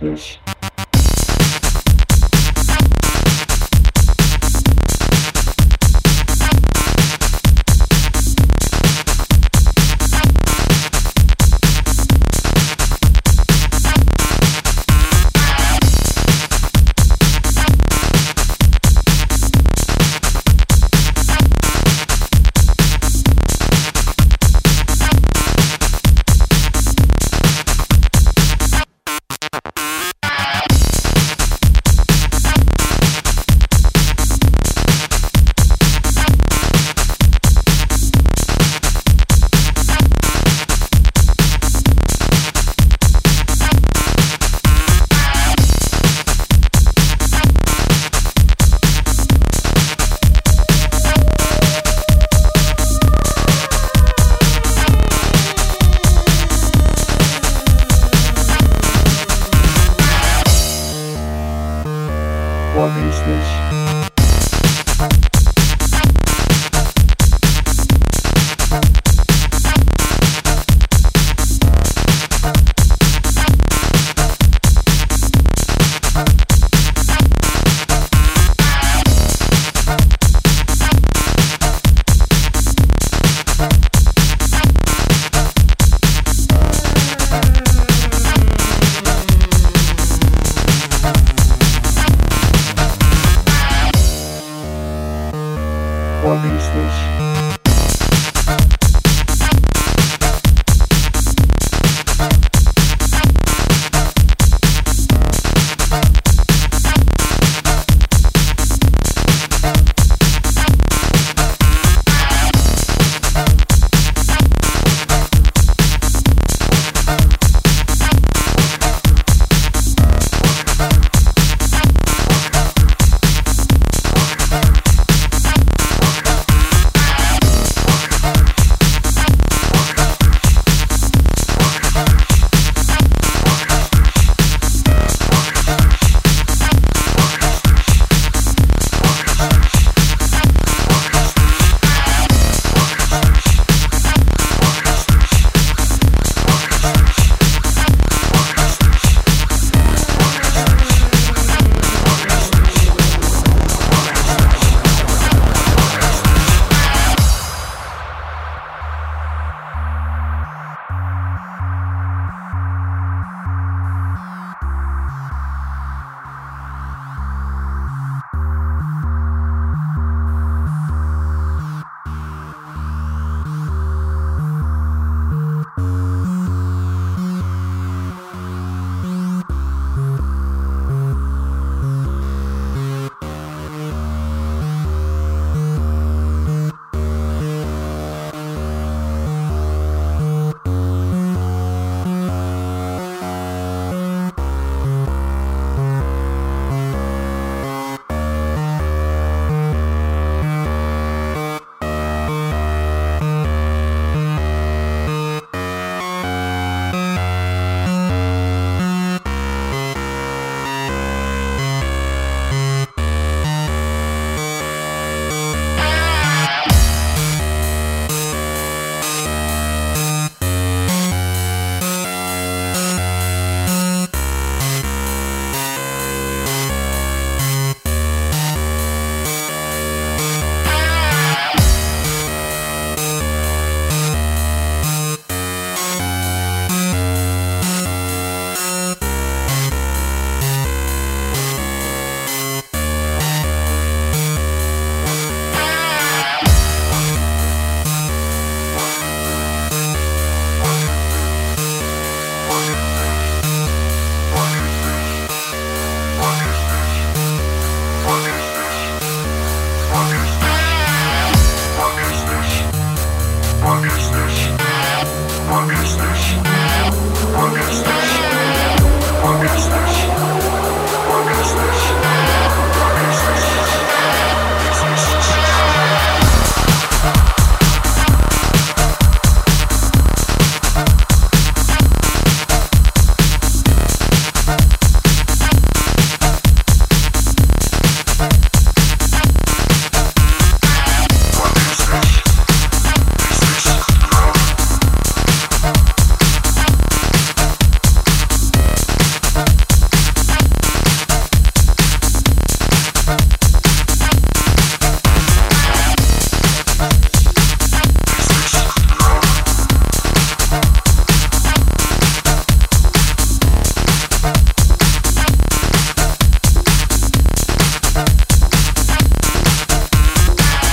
嗯。próximas. Is this?